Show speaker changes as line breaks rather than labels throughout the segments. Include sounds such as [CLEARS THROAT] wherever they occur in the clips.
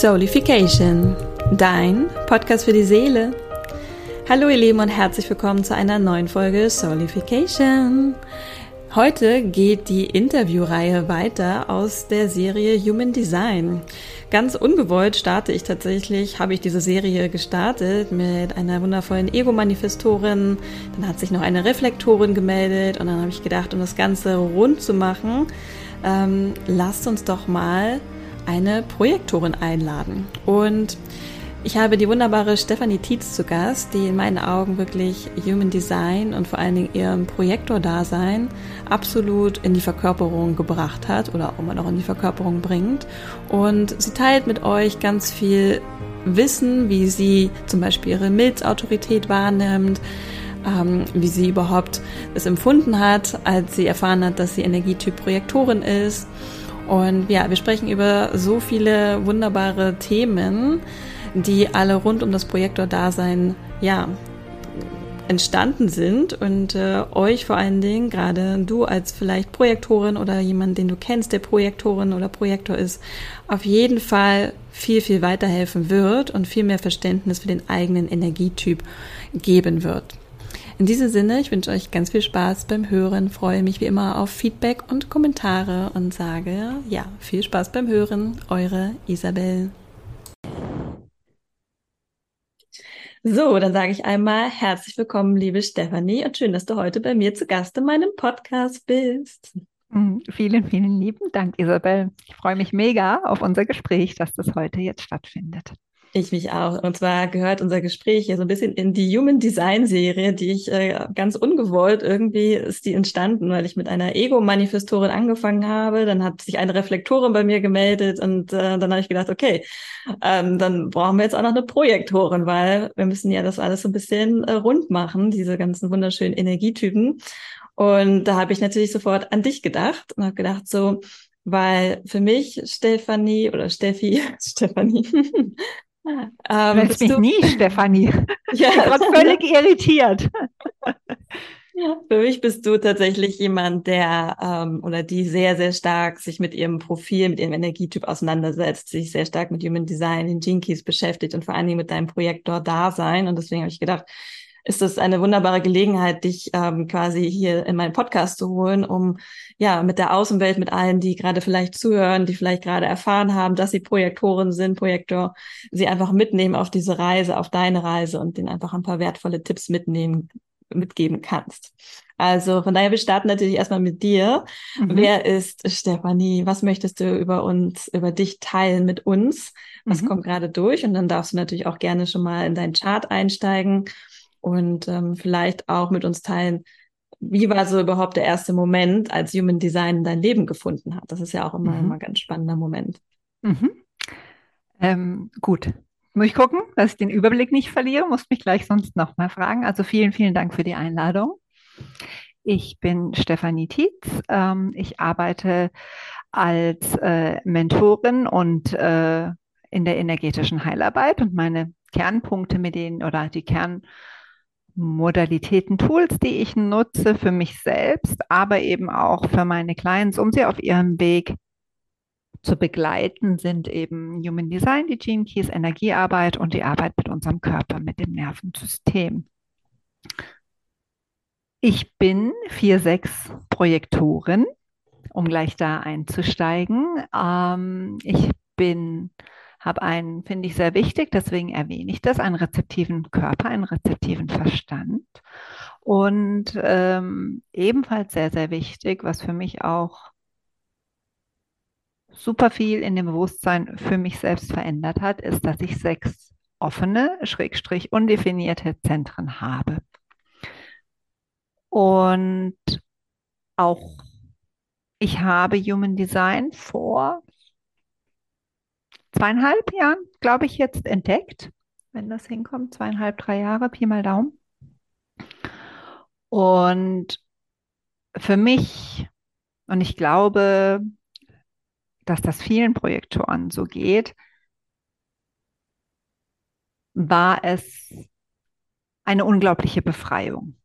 Soulification, dein Podcast für die Seele. Hallo ihr Lieben und herzlich willkommen zu einer neuen Folge Soulification. Heute geht die Interviewreihe weiter aus der Serie Human Design. Ganz ungewollt starte ich tatsächlich, habe ich diese Serie gestartet mit einer wundervollen Ego-Manifestorin. Dann hat sich noch eine Reflektorin gemeldet und dann habe ich gedacht, um das Ganze rund zu machen, ähm, lasst uns doch mal eine Projektorin einladen. Und ich habe die wunderbare Stefanie Tietz zu Gast, die in meinen Augen wirklich Human Design und vor allen Dingen ihrem Projektor-Dasein absolut in die Verkörperung gebracht hat oder auch immer noch in die Verkörperung bringt. Und sie teilt mit euch ganz viel Wissen, wie sie zum Beispiel ihre Milzautorität wahrnimmt, ähm, wie sie überhaupt es empfunden hat, als sie erfahren hat, dass sie Energietyp Projektorin ist. Und ja, wir sprechen über so viele wunderbare Themen, die alle rund um das Projektor-Dasein, ja, entstanden sind und äh, euch vor allen Dingen, gerade du als vielleicht Projektorin oder jemand, den du kennst, der Projektorin oder Projektor ist, auf jeden Fall viel, viel weiterhelfen wird und viel mehr Verständnis für den eigenen Energietyp geben wird. In diesem Sinne, ich wünsche euch ganz viel Spaß beim Hören, freue mich wie immer auf Feedback und Kommentare und sage, ja, viel Spaß beim Hören, eure Isabel. So, dann sage ich einmal herzlich willkommen, liebe Stefanie, und schön, dass du heute bei mir zu Gast in meinem Podcast bist.
Mhm, vielen, vielen lieben Dank, Isabel. Ich freue mich mega auf unser Gespräch, dass das heute jetzt stattfindet.
Ich mich auch. Und zwar gehört unser Gespräch ja so ein bisschen in die Human Design Serie, die ich äh, ganz ungewollt irgendwie ist die entstanden, weil ich mit einer Ego-Manifestorin angefangen habe. Dann hat sich eine Reflektorin bei mir gemeldet und äh, dann habe ich gedacht, okay, ähm, dann brauchen wir jetzt auch noch eine Projektorin, weil wir müssen ja das alles so ein bisschen äh, rund machen, diese ganzen wunderschönen Energietypen. Und da habe ich natürlich sofort an dich gedacht und habe gedacht, so, weil für mich Stefanie oder Steffi, [LAUGHS] Stefanie,
ähm, Lässt mich du... nie, [LAUGHS] Stefanie. ja, ich bin völlig irritiert.
Für mich bist du tatsächlich jemand, der ähm, oder die sehr, sehr stark sich mit ihrem Profil, mit ihrem Energietyp auseinandersetzt, sich sehr stark mit Human Design, den Jinkies beschäftigt und vor allen Dingen mit deinem Projekt dort da sein. Und deswegen habe ich gedacht, ist das eine wunderbare Gelegenheit, dich ähm, quasi hier in meinen Podcast zu holen, um ja mit der Außenwelt, mit allen, die gerade vielleicht zuhören, die vielleicht gerade erfahren haben, dass sie Projektoren sind, Projektor, sie einfach mitnehmen auf diese Reise, auf deine Reise und denen einfach ein paar wertvolle Tipps mitnehmen, mitgeben kannst. Also von daher, wir starten natürlich erstmal mit dir. Mhm. Wer ist Stefanie? Was möchtest du über uns, über dich teilen mit uns? Was mhm. kommt gerade durch? Und dann darfst du natürlich auch gerne schon mal in deinen Chart einsteigen und ähm, vielleicht auch mit uns teilen, wie war so überhaupt der erste Moment, als Human Design dein Leben gefunden hat? Das ist ja auch immer, mhm. immer ein ganz spannender Moment.
Mhm. Ähm, gut. Muss ich gucken, dass ich den Überblick nicht verliere, muss mich gleich sonst nochmal fragen. Also vielen, vielen Dank für die Einladung. Ich bin Stefanie Tietz. Ähm, ich arbeite als äh, Mentorin und äh, in der energetischen Heilarbeit und meine Kernpunkte mit denen oder die Kern Modalitäten, Tools, die ich nutze für mich selbst, aber eben auch für meine Clients, um sie auf ihrem Weg zu begleiten, sind eben Human Design, die Gene Keys, Energiearbeit und die Arbeit mit unserem Körper, mit dem Nervensystem. Ich bin 4-6 Projektorin, um gleich da einzusteigen. Ähm, ich bin habe einen, finde ich sehr wichtig, deswegen erwähne ich das, einen rezeptiven Körper, einen rezeptiven Verstand. Und ähm, ebenfalls sehr, sehr wichtig, was für mich auch super viel in dem Bewusstsein für mich selbst verändert hat, ist, dass ich sechs offene, schrägstrich undefinierte Zentren habe. Und auch ich habe Human Design vor zweieinhalb Jahren, glaube ich, jetzt entdeckt, wenn das hinkommt, zweieinhalb, drei Jahre, Pi mal Daumen. Und für mich, und ich glaube, dass das vielen Projektoren so geht, war es eine unglaubliche Befreiung.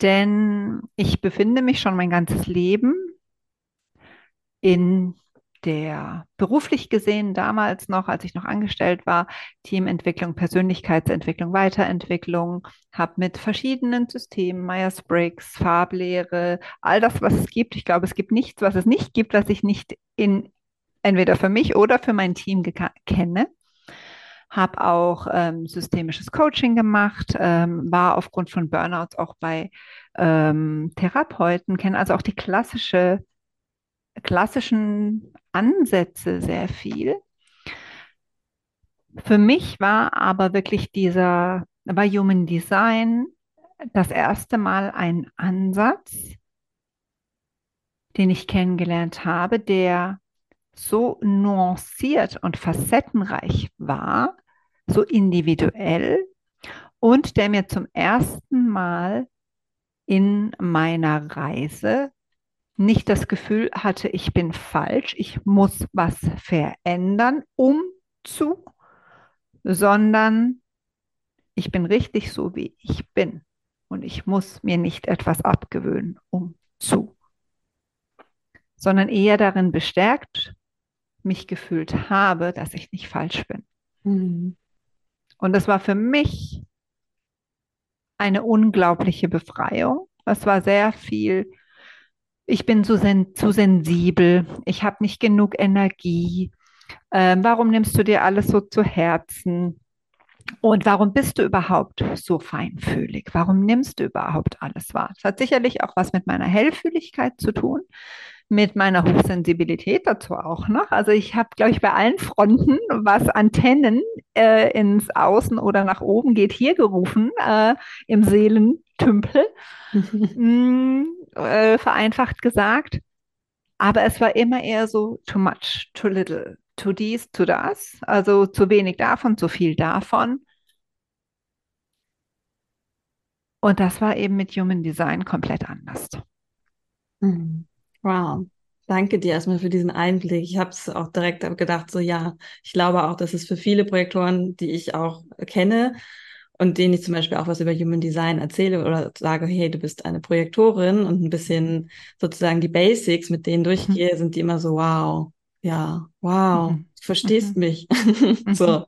Denn ich befinde mich schon mein ganzes Leben in der beruflich gesehen damals noch, als ich noch angestellt war, Teamentwicklung, Persönlichkeitsentwicklung, Weiterentwicklung, habe mit verschiedenen Systemen, Myers-Briggs, Farblehre, all das, was es gibt. Ich glaube, es gibt nichts, was es nicht gibt, was ich nicht in entweder für mich oder für mein Team kenne. Habe auch ähm, systemisches Coaching gemacht, ähm, war aufgrund von Burnouts auch bei ähm, Therapeuten, kenne also auch die klassische klassischen Ansätze sehr viel. Für mich war aber wirklich dieser, war Human Design das erste Mal ein Ansatz, den ich kennengelernt habe, der so nuanciert und facettenreich war, so individuell und der mir zum ersten Mal in meiner Reise nicht das Gefühl hatte, ich bin falsch, ich muss was verändern, um zu, sondern ich bin richtig so, wie ich bin. Und ich muss mir nicht etwas abgewöhnen, um zu, sondern eher darin bestärkt mich gefühlt habe, dass ich nicht falsch bin. Mhm. Und das war für mich eine unglaubliche Befreiung. Es war sehr viel ich bin zu, sen zu sensibel, ich habe nicht genug Energie. Ähm, warum nimmst du dir alles so zu Herzen? Und warum bist du überhaupt so feinfühlig? Warum nimmst du überhaupt alles wahr? Das hat sicherlich auch was mit meiner Hellfühligkeit zu tun, mit meiner Hochsensibilität dazu auch noch. Also ich habe, glaube ich, bei allen Fronten, was Antennen äh, ins Außen oder nach oben geht, hier gerufen, äh, im Seelentümpel. [LAUGHS] mm, äh, vereinfacht gesagt. Aber es war immer eher so too much, too little, too dies, too das. Also zu wenig davon, zu viel davon. Und das war eben mit Human Design komplett anders.
Mhm. Wow. Danke dir erstmal für diesen Einblick. Ich habe es auch direkt gedacht, so ja, ich glaube auch, dass es für viele Projektoren, die ich auch kenne, und denen ich zum Beispiel auch was über Human Design erzähle oder sage, hey, du bist eine Projektorin und ein bisschen sozusagen die Basics mit denen durchgehe, mhm. sind die immer so, wow, ja, wow, mhm. du verstehst mhm. mich. [LAUGHS] so.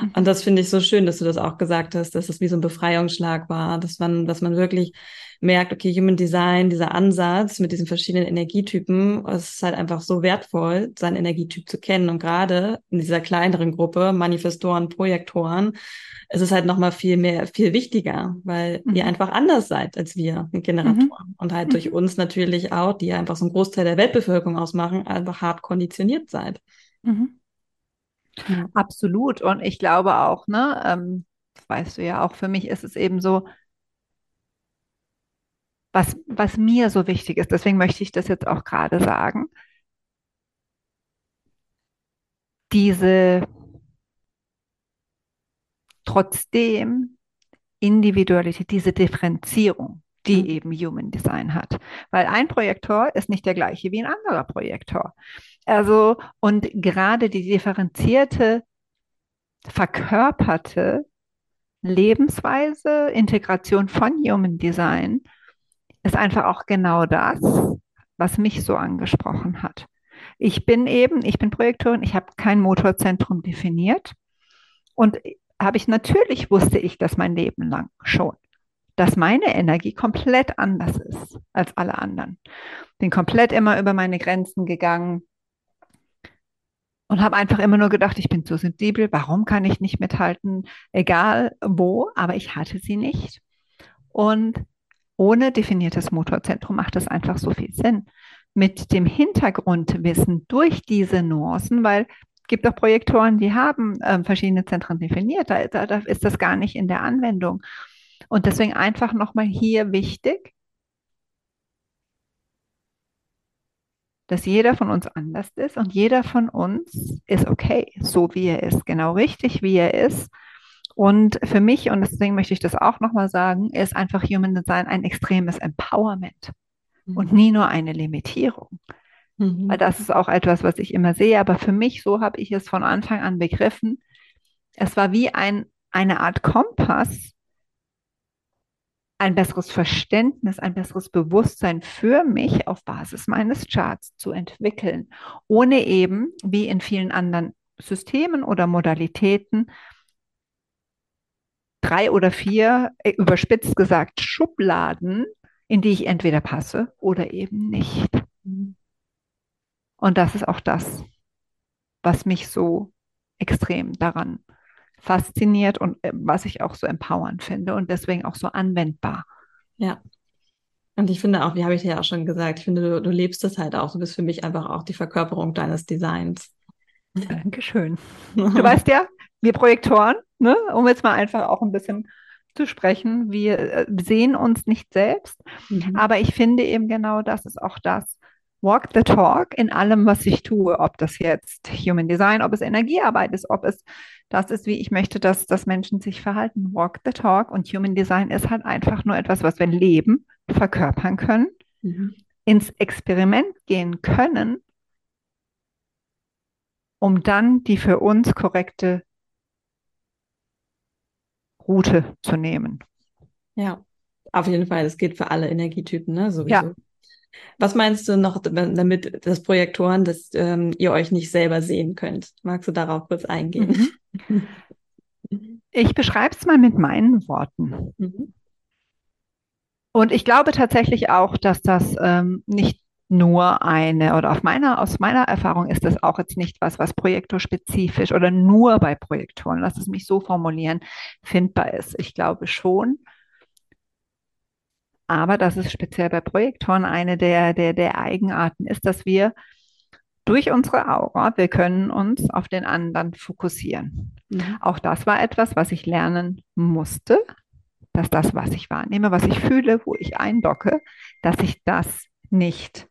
Mhm. Und das finde ich so schön, dass du das auch gesagt hast, dass das wie so ein Befreiungsschlag war, dass man, dass man wirklich merkt, okay, Human Design, dieser Ansatz mit diesen verschiedenen Energietypen, es ist halt einfach so wertvoll, seinen Energietyp zu kennen. Und gerade in dieser kleineren Gruppe, Manifestoren, Projektoren, ist es halt nochmal viel mehr, viel wichtiger, weil mhm. ihr einfach anders seid als wir Generatoren. Mhm. Und halt durch mhm. uns natürlich auch, die ja einfach so einen Großteil der Weltbevölkerung ausmachen, einfach hart konditioniert seid. Mhm.
Ja. Absolut. Und ich glaube auch, ne, ähm, das weißt du ja auch, für mich ist es eben so, was, was mir so wichtig ist, deswegen möchte ich das jetzt auch gerade sagen, diese trotzdem Individualität, diese Differenzierung, die mhm. eben Human Design hat. Weil ein Projektor ist nicht der gleiche wie ein anderer Projektor. Also, und gerade die differenzierte, verkörperte Lebensweise, Integration von Human Design ist einfach auch genau das, was mich so angesprochen hat. Ich bin eben, ich bin Projektorin, ich habe kein Motorzentrum definiert und habe ich natürlich wusste ich das mein Leben lang schon, dass meine Energie komplett anders ist als alle anderen. Bin komplett immer über meine Grenzen gegangen und habe einfach immer nur gedacht, ich bin zu sensibel, warum kann ich nicht mithalten, egal wo, aber ich hatte sie nicht. Und ohne definiertes Motorzentrum macht es einfach so viel Sinn. Mit dem Hintergrundwissen durch diese Nuancen, weil es gibt auch Projektoren, die haben äh, verschiedene Zentren definiert, da, da, da ist das gar nicht in der Anwendung. Und deswegen einfach nochmal hier wichtig, dass jeder von uns anders ist und jeder von uns ist okay, so wie er ist, genau richtig, wie er ist. Und für mich, und deswegen möchte ich das auch nochmal sagen, ist einfach Human Design ein extremes Empowerment mhm. und nie nur eine Limitierung. Mhm. Weil das ist auch etwas, was ich immer sehe. Aber für mich, so habe ich es von Anfang an begriffen, es war wie ein, eine Art Kompass, ein besseres Verständnis, ein besseres Bewusstsein für mich auf Basis meines Charts zu entwickeln, ohne eben, wie in vielen anderen Systemen oder Modalitäten, drei oder vier, äh, überspitzt gesagt, Schubladen, in die ich entweder passe oder eben nicht. Und das ist auch das, was mich so extrem daran fasziniert und äh, was ich auch so empowernd finde und deswegen auch so anwendbar.
Ja. Und ich finde auch, wie habe ich dir ja auch schon gesagt, ich finde, du, du lebst es halt auch. Du bist für mich einfach auch die Verkörperung deines Designs.
Dankeschön. [LAUGHS] Du weißt ja, wir Projektoren, ne, um jetzt mal einfach auch ein bisschen zu sprechen, wir äh, sehen uns nicht selbst, mhm. aber ich finde eben genau das ist auch das, walk the talk in allem, was ich tue, ob das jetzt Human Design, ob es Energiearbeit ist, ob es das ist, wie ich möchte, dass, dass Menschen sich verhalten. Walk the talk und Human Design ist halt einfach nur etwas, was wir leben, verkörpern können, mhm. ins Experiment gehen können, um dann die für uns korrekte Route zu nehmen.
Ja, auf jeden Fall. Das geht für alle Energietypen, ne? Sowieso. Ja, was meinst du noch damit, das Projektoren, dass ähm, ihr euch nicht selber sehen könnt? Magst du darauf kurz eingehen?
Mhm. Ich beschreibe es mal mit meinen Worten. Mhm. Und ich glaube tatsächlich auch, dass das ähm, nicht nur eine, oder auf meiner, aus meiner Erfahrung ist das auch jetzt nicht was, was projektorspezifisch oder nur bei Projektoren, lass es mich so formulieren, findbar ist. Ich glaube schon, aber dass es speziell bei Projektoren eine der, der, der Eigenarten ist, dass wir durch unsere Aura, wir können uns auf den anderen fokussieren. Mhm. Auch das war etwas, was ich lernen musste, dass das, was ich wahrnehme, was ich fühle, wo ich eindocke, dass ich das nicht,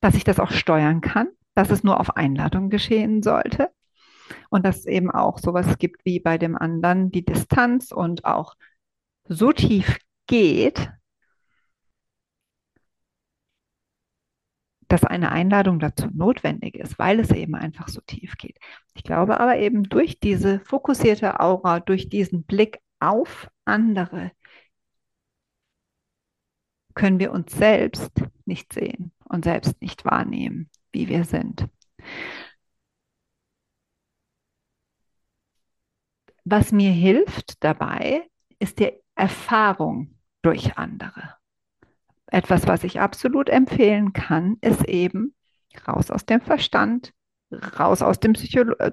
dass ich das auch steuern kann, dass es nur auf Einladung geschehen sollte und dass es eben auch sowas gibt wie bei dem anderen die Distanz und auch so tief geht, dass eine Einladung dazu notwendig ist, weil es eben einfach so tief geht. Ich glaube aber eben durch diese fokussierte Aura, durch diesen Blick auf andere, können wir uns selbst nicht sehen und selbst nicht wahrnehmen, wie wir sind. Was mir hilft dabei, ist die Erfahrung durch andere. Etwas, was ich absolut empfehlen kann, ist eben raus aus dem Verstand, raus aus dem Psycholo äh,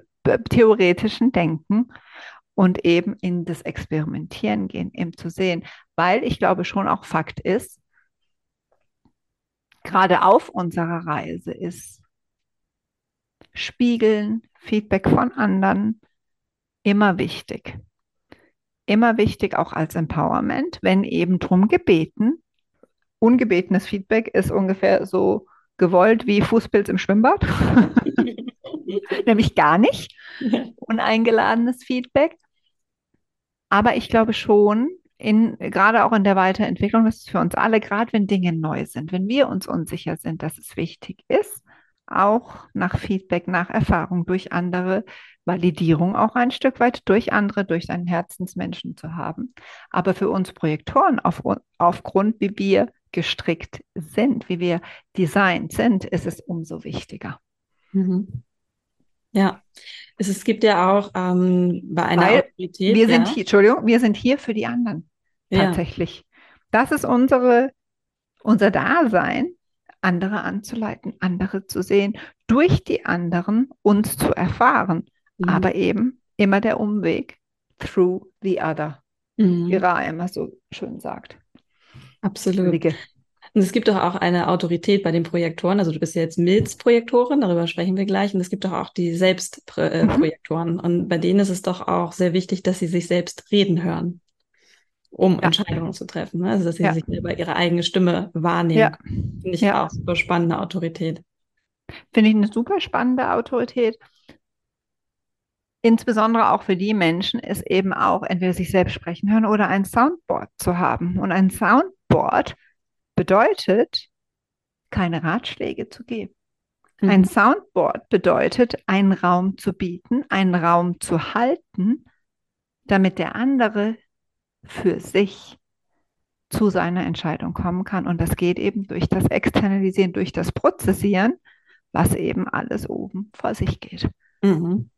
theoretischen Denken und eben in das Experimentieren gehen, eben zu sehen, weil ich glaube schon auch Fakt ist, gerade auf unserer Reise ist Spiegeln, Feedback von anderen immer wichtig immer wichtig, auch als Empowerment, wenn eben drum gebeten. Ungebetenes Feedback ist ungefähr so gewollt wie Fußpilz im Schwimmbad. [LAUGHS] Nämlich gar nicht. [LAUGHS] Uneingeladenes Feedback. Aber ich glaube schon, in, gerade auch in der Weiterentwicklung, das ist für uns alle, gerade wenn Dinge neu sind, wenn wir uns unsicher sind, dass es wichtig ist, auch nach Feedback, nach Erfahrung durch andere, Validierung auch ein Stück weit durch andere, durch einen Herzensmenschen zu haben. Aber für uns Projektoren, auf, aufgrund, wie wir gestrickt sind, wie wir designt sind, ist es umso wichtiger.
Mhm. Ja, es, es, gibt ja auch ähm, bei einer
Weil Autorität. Wir ja. sind hier, Entschuldigung, wir sind hier für die anderen. Tatsächlich. Ja. Das ist unsere, unser Dasein, andere anzuleiten, andere zu sehen, durch die anderen uns zu erfahren. Mhm. Aber eben immer der Umweg through the other, mhm. wie Ra immer so schön sagt.
Absolut. Und es gibt doch auch eine Autorität bei den Projektoren. Also du bist ja jetzt Milz-Projektorin, darüber sprechen wir gleich. Und es gibt doch auch die Selbstprojektoren. Mhm. Und bei denen ist es doch auch sehr wichtig, dass sie sich selbst reden hören, um ja. Entscheidungen zu treffen. Ne? Also dass sie ja. sich selber ihre eigene Stimme wahrnehmen. Ja. Finde ich ja. auch super spannende Autorität.
Finde ich eine super spannende Autorität insbesondere auch für die Menschen, ist eben auch entweder sich selbst sprechen hören oder ein Soundboard zu haben. Und ein Soundboard bedeutet, keine Ratschläge zu geben. Mhm. Ein Soundboard bedeutet, einen Raum zu bieten, einen Raum zu halten, damit der andere für sich zu seiner Entscheidung kommen kann. Und das geht eben durch das Externalisieren, durch das Prozessieren, was eben alles oben vor sich geht. Mhm.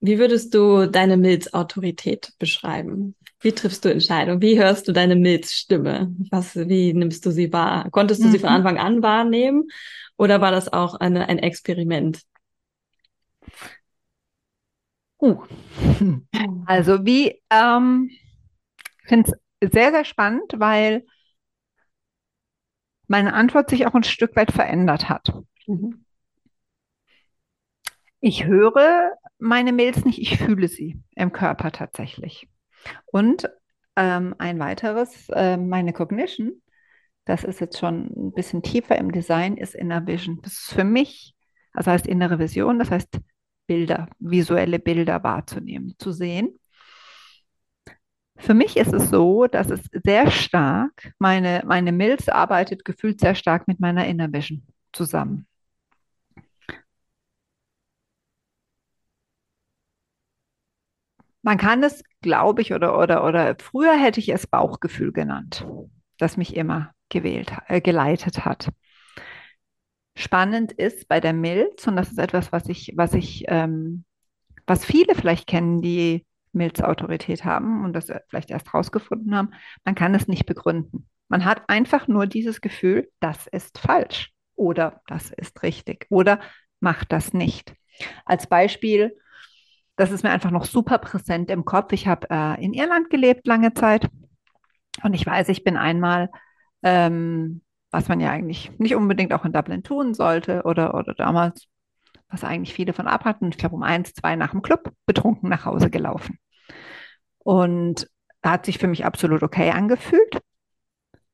Wie würdest du deine Milzautorität beschreiben? Wie triffst du Entscheidungen? Wie hörst du deine Milzstimme? Was, wie nimmst du sie wahr? Konntest du mhm. sie von mhm. Anfang an wahrnehmen oder war das auch eine, ein Experiment?
Uh. Also wie, ähm, ich finde es sehr, sehr spannend, weil meine Antwort sich auch ein Stück weit verändert hat. Mhm. Ich höre meine Mails nicht, ich fühle sie im Körper tatsächlich. Und ähm, ein weiteres, äh, meine Cognition, das ist jetzt schon ein bisschen tiefer im Design, ist Inner Vision. Das ist für mich, also heißt innere Vision, das heißt Bilder, visuelle Bilder wahrzunehmen, zu sehen. Für mich ist es so, dass es sehr stark, meine, meine Milz arbeitet gefühlt sehr stark mit meiner Inner Vision zusammen. Man kann es, glaube ich, oder, oder, oder früher hätte ich es Bauchgefühl genannt, das mich immer gewählt, äh, geleitet hat. Spannend ist bei der Milz, und das ist etwas, was ich, was ich, ähm, was viele vielleicht kennen, die Milzautorität haben und das vielleicht erst rausgefunden haben, man kann es nicht begründen. Man hat einfach nur dieses Gefühl, das ist falsch oder das ist richtig oder macht das nicht. Als Beispiel, das ist mir einfach noch super präsent im Kopf. Ich habe äh, in Irland gelebt lange Zeit und ich weiß, ich bin einmal, ähm, was man ja eigentlich nicht unbedingt auch in Dublin tun sollte oder, oder damals, was eigentlich viele von abhatten, ich glaube um eins, zwei nach dem Club, betrunken nach Hause gelaufen. Und da hat sich für mich absolut okay angefühlt.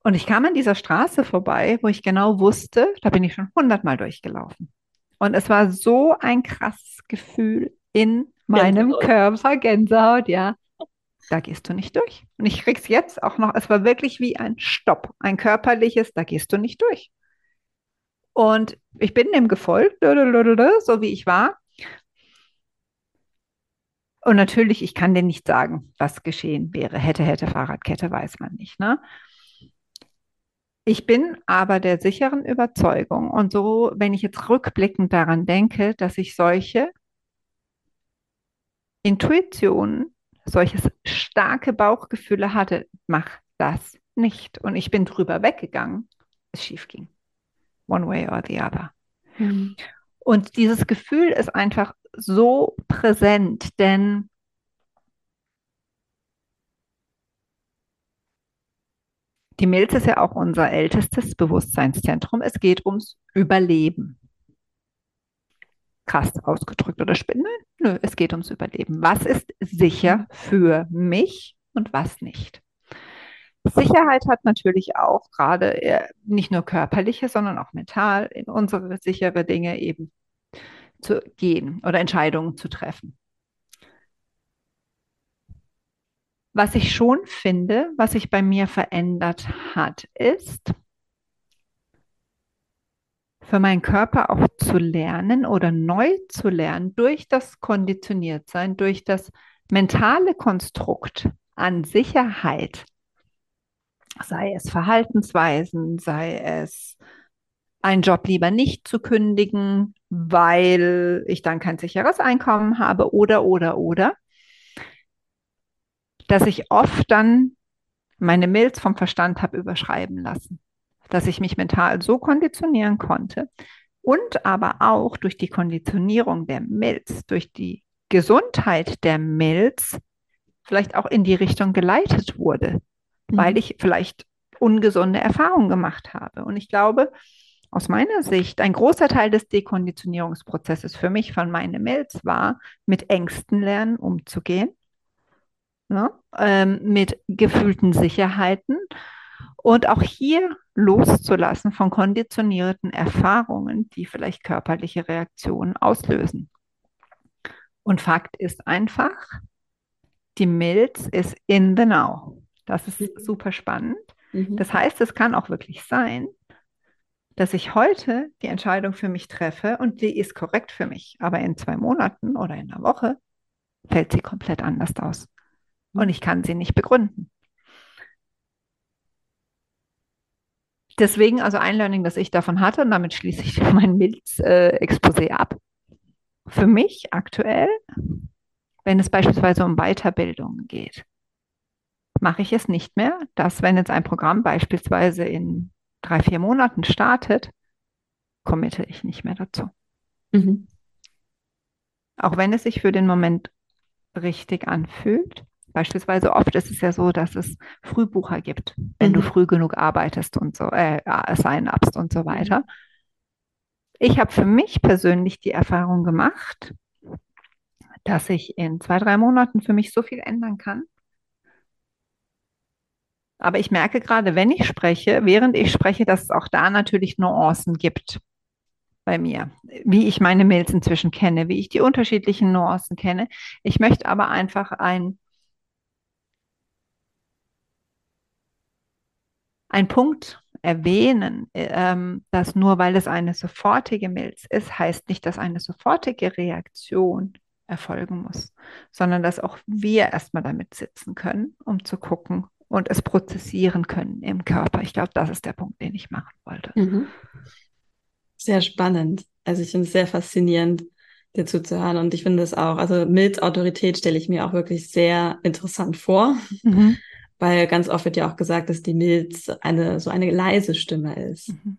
Und ich kam an dieser Straße vorbei, wo ich genau wusste, da bin ich schon hundertmal durchgelaufen. Und es war so ein krasses Gefühl in meinem Gänsehaut. Körper, Gänsehaut, ja. Da gehst du nicht durch. Und ich krieg's jetzt auch noch, es war wirklich wie ein Stopp, ein körperliches, da gehst du nicht durch. Und ich bin dem gefolgt, so wie ich war. Und natürlich, ich kann dir nicht sagen, was geschehen wäre. Hätte, hätte, Fahrradkette, weiß man nicht. Ne? Ich bin aber der sicheren Überzeugung und so, wenn ich jetzt rückblickend daran denke, dass ich solche Intuition, solches starke Bauchgefühle hatte, mach das nicht. Und ich bin drüber weggegangen, es schief ging. One way or the other. Mhm. Und dieses Gefühl ist einfach so präsent, denn die Milz ist ja auch unser ältestes Bewusstseinszentrum. Es geht ums Überleben krass ausgedrückt oder spinnen. Nö, es geht ums Überleben. Was ist sicher für mich und was nicht? Sicherheit hat natürlich auch gerade äh, nicht nur körperliche, sondern auch mental in unsere sichere Dinge eben zu gehen oder Entscheidungen zu treffen. Was ich schon finde, was sich bei mir verändert hat, ist, für meinen Körper auch zu lernen oder neu zu lernen durch das Konditioniertsein, durch das mentale Konstrukt an Sicherheit, sei es Verhaltensweisen, sei es einen Job lieber nicht zu kündigen, weil ich dann kein sicheres Einkommen habe oder, oder, oder, dass ich oft dann meine Milz vom Verstand habe überschreiben lassen dass ich mich mental so konditionieren konnte und aber auch durch die Konditionierung der Milz, durch die Gesundheit der Milz vielleicht auch in die Richtung geleitet wurde, mhm. weil ich vielleicht ungesunde Erfahrungen gemacht habe. Und ich glaube, aus meiner Sicht, ein großer Teil des Dekonditionierungsprozesses für mich von meiner Milz war, mit Ängsten lernen umzugehen, ne? ähm, mit gefühlten Sicherheiten und auch hier loszulassen von konditionierten Erfahrungen, die vielleicht körperliche Reaktionen auslösen. Und Fakt ist einfach, die Milz ist in the now. Das ist mhm. super spannend. Mhm. Das heißt, es kann auch wirklich sein, dass ich heute die Entscheidung für mich treffe und die ist korrekt für mich, aber in zwei Monaten oder in einer Woche fällt sie komplett anders aus und ich kann sie nicht begründen. Deswegen also ein Learning, das ich davon hatte, und damit schließe ich [LAUGHS] mein Milz-Exposé ab. Für mich aktuell, wenn es beispielsweise um Weiterbildung geht, mache ich es nicht mehr, dass wenn jetzt ein Programm beispielsweise in drei, vier Monaten startet, committe ich nicht mehr dazu. Mhm. Auch wenn es sich für den Moment richtig anfühlt. Beispielsweise oft ist es ja so, dass es Frühbucher gibt, wenn mhm. du früh genug arbeitest und so, äh, sign-upst und so weiter. Ich habe für mich persönlich die Erfahrung gemacht, dass ich in zwei, drei Monaten für mich so viel ändern kann. Aber ich merke gerade, wenn ich spreche, während ich spreche, dass es auch da natürlich Nuancen gibt bei mir, wie ich meine Mails inzwischen kenne, wie ich die unterschiedlichen Nuancen kenne. Ich möchte aber einfach ein, ein Punkt erwähnen, ähm, dass nur weil es eine sofortige Mails ist, heißt nicht, dass eine sofortige Reaktion erfolgen muss, sondern dass auch wir erstmal damit sitzen können, um zu gucken und es prozessieren können im Körper. Ich glaube, das ist der Punkt, den ich machen wollte. Mhm.
Sehr spannend. Also ich finde es sehr faszinierend, dir zuzuhören. Und ich finde es auch, also Mills Autorität stelle ich mir auch wirklich sehr interessant vor. Mhm. Weil ganz oft wird ja auch gesagt, dass die Milz eine so eine leise Stimme ist. Mhm.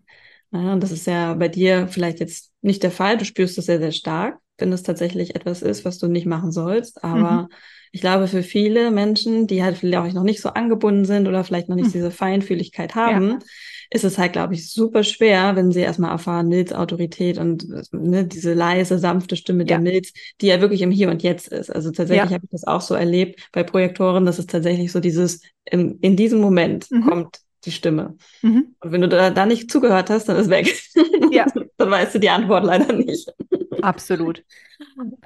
Ja, und das ist ja bei dir vielleicht jetzt nicht der Fall. Du spürst es sehr, sehr stark, wenn es tatsächlich etwas ist, was du nicht machen sollst. Aber mhm. ich glaube, für viele Menschen, die halt vielleicht noch nicht so angebunden sind oder vielleicht noch nicht mhm. diese Feinfühligkeit haben, ja ist es halt, glaube ich, super schwer, wenn sie erstmal erfahren, Milz Autorität und ne, diese leise, sanfte Stimme ja. der Milz, die ja wirklich im Hier und Jetzt ist. Also tatsächlich ja. habe ich das auch so erlebt bei Projektoren, dass es tatsächlich so dieses, in, in diesem Moment mhm. kommt die Stimme. Mhm. Und wenn du da, da nicht zugehört hast, dann ist weg. Ja. [LAUGHS] dann weißt du die Antwort leider nicht.
Absolut.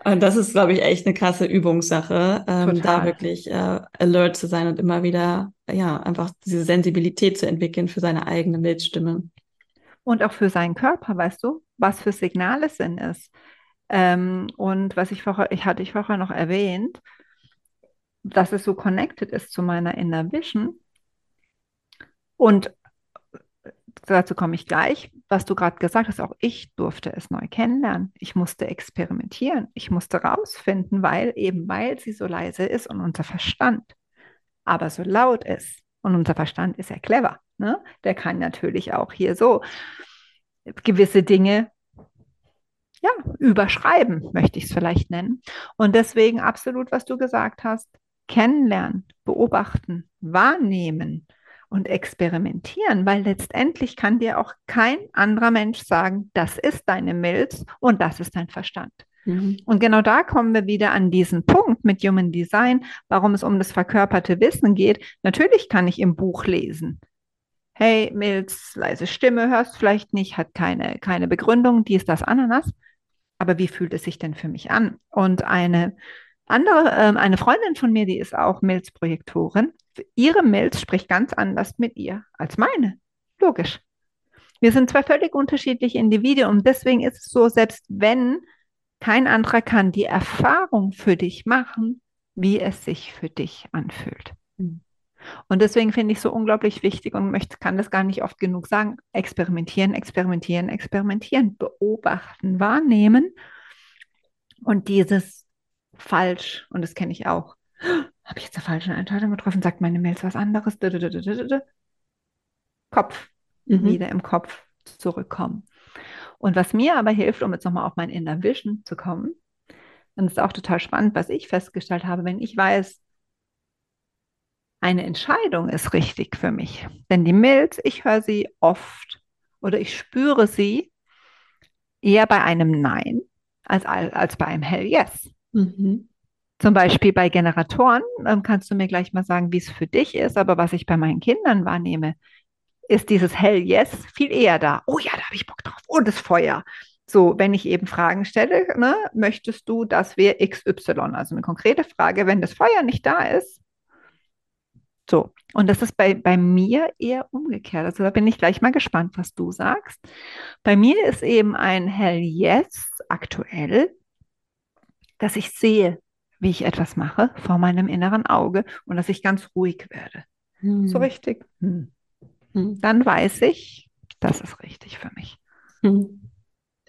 Und das ist, glaube ich, echt eine krasse Übungssache, ähm, da wirklich äh, alert zu sein und immer wieder, ja, einfach diese Sensibilität zu entwickeln für seine eigene Milzstimme.
Und auch für seinen Körper, weißt du, was für Signale sind es. Ähm, und was ich vorher, ich hatte ich vorher noch erwähnt, dass es so connected ist zu meiner Inner Vision. Und dazu komme ich gleich, was du gerade gesagt hast, auch ich durfte es neu kennenlernen. Ich musste experimentieren. Ich musste rausfinden, weil eben weil sie so leise ist und unser Verstand aber so laut ist. Und unser Verstand ist ja clever. Ne? Der kann natürlich auch hier so gewisse Dinge ja, überschreiben, möchte ich es vielleicht nennen. Und deswegen absolut, was du gesagt hast, kennenlernen, beobachten, wahrnehmen und experimentieren, weil letztendlich kann dir auch kein anderer Mensch sagen, das ist deine Milz und das ist dein Verstand. Mhm. Und genau da kommen wir wieder an diesen Punkt mit Human Design, warum es um das verkörperte Wissen geht. Natürlich kann ich im Buch lesen. Hey, Milz, leise Stimme, hörst vielleicht nicht, hat keine, keine Begründung, dies, das, Ananas. Aber wie fühlt es sich denn für mich an? Und eine andere, äh, eine Freundin von mir, die ist auch Milzprojektorin, ihre Milz spricht ganz anders mit ihr als meine. Logisch. Wir sind zwei völlig unterschiedliche Individuen und deswegen ist es so, selbst wenn kein anderer kann die Erfahrung für dich machen, wie es sich für dich anfühlt. Mhm. Und deswegen finde ich es so unglaublich wichtig und möchte, kann das gar nicht oft genug sagen, experimentieren, experimentieren, experimentieren, beobachten, wahrnehmen und dieses falsch, und das kenne ich auch, [GASPS] habe ich jetzt eine falsche Entscheidung getroffen, sagt meine Mails was anderes, Kopf, mhm. wieder im Kopf zurückkommen. Und was mir aber hilft, um jetzt nochmal auf mein Inner Vision zu kommen, und es ist auch total spannend, was ich festgestellt habe, wenn ich weiß, eine Entscheidung ist richtig für mich. Denn die Milz, ich höre sie oft oder ich spüre sie eher bei einem Nein als, als bei einem Hell Yes. Mhm. Zum Beispiel bei Generatoren ähm, kannst du mir gleich mal sagen, wie es für dich ist, aber was ich bei meinen Kindern wahrnehme, ist dieses Hell Yes viel eher da. Oh ja, da habe ich Bock drauf. Und das Feuer. So, wenn ich eben Fragen stelle, ne, möchtest du, dass wir XY, also eine konkrete Frage, wenn das Feuer nicht da ist. So, und das ist bei, bei mir eher umgekehrt. Also da bin ich gleich mal gespannt, was du sagst. Bei mir ist eben ein Hell Yes aktuell, dass ich sehe, wie ich etwas mache, vor meinem inneren Auge und dass ich ganz ruhig werde.
Hm.
So richtig. Hm.
Hm.
Dann weiß ich, das ist richtig für mich.
Hm.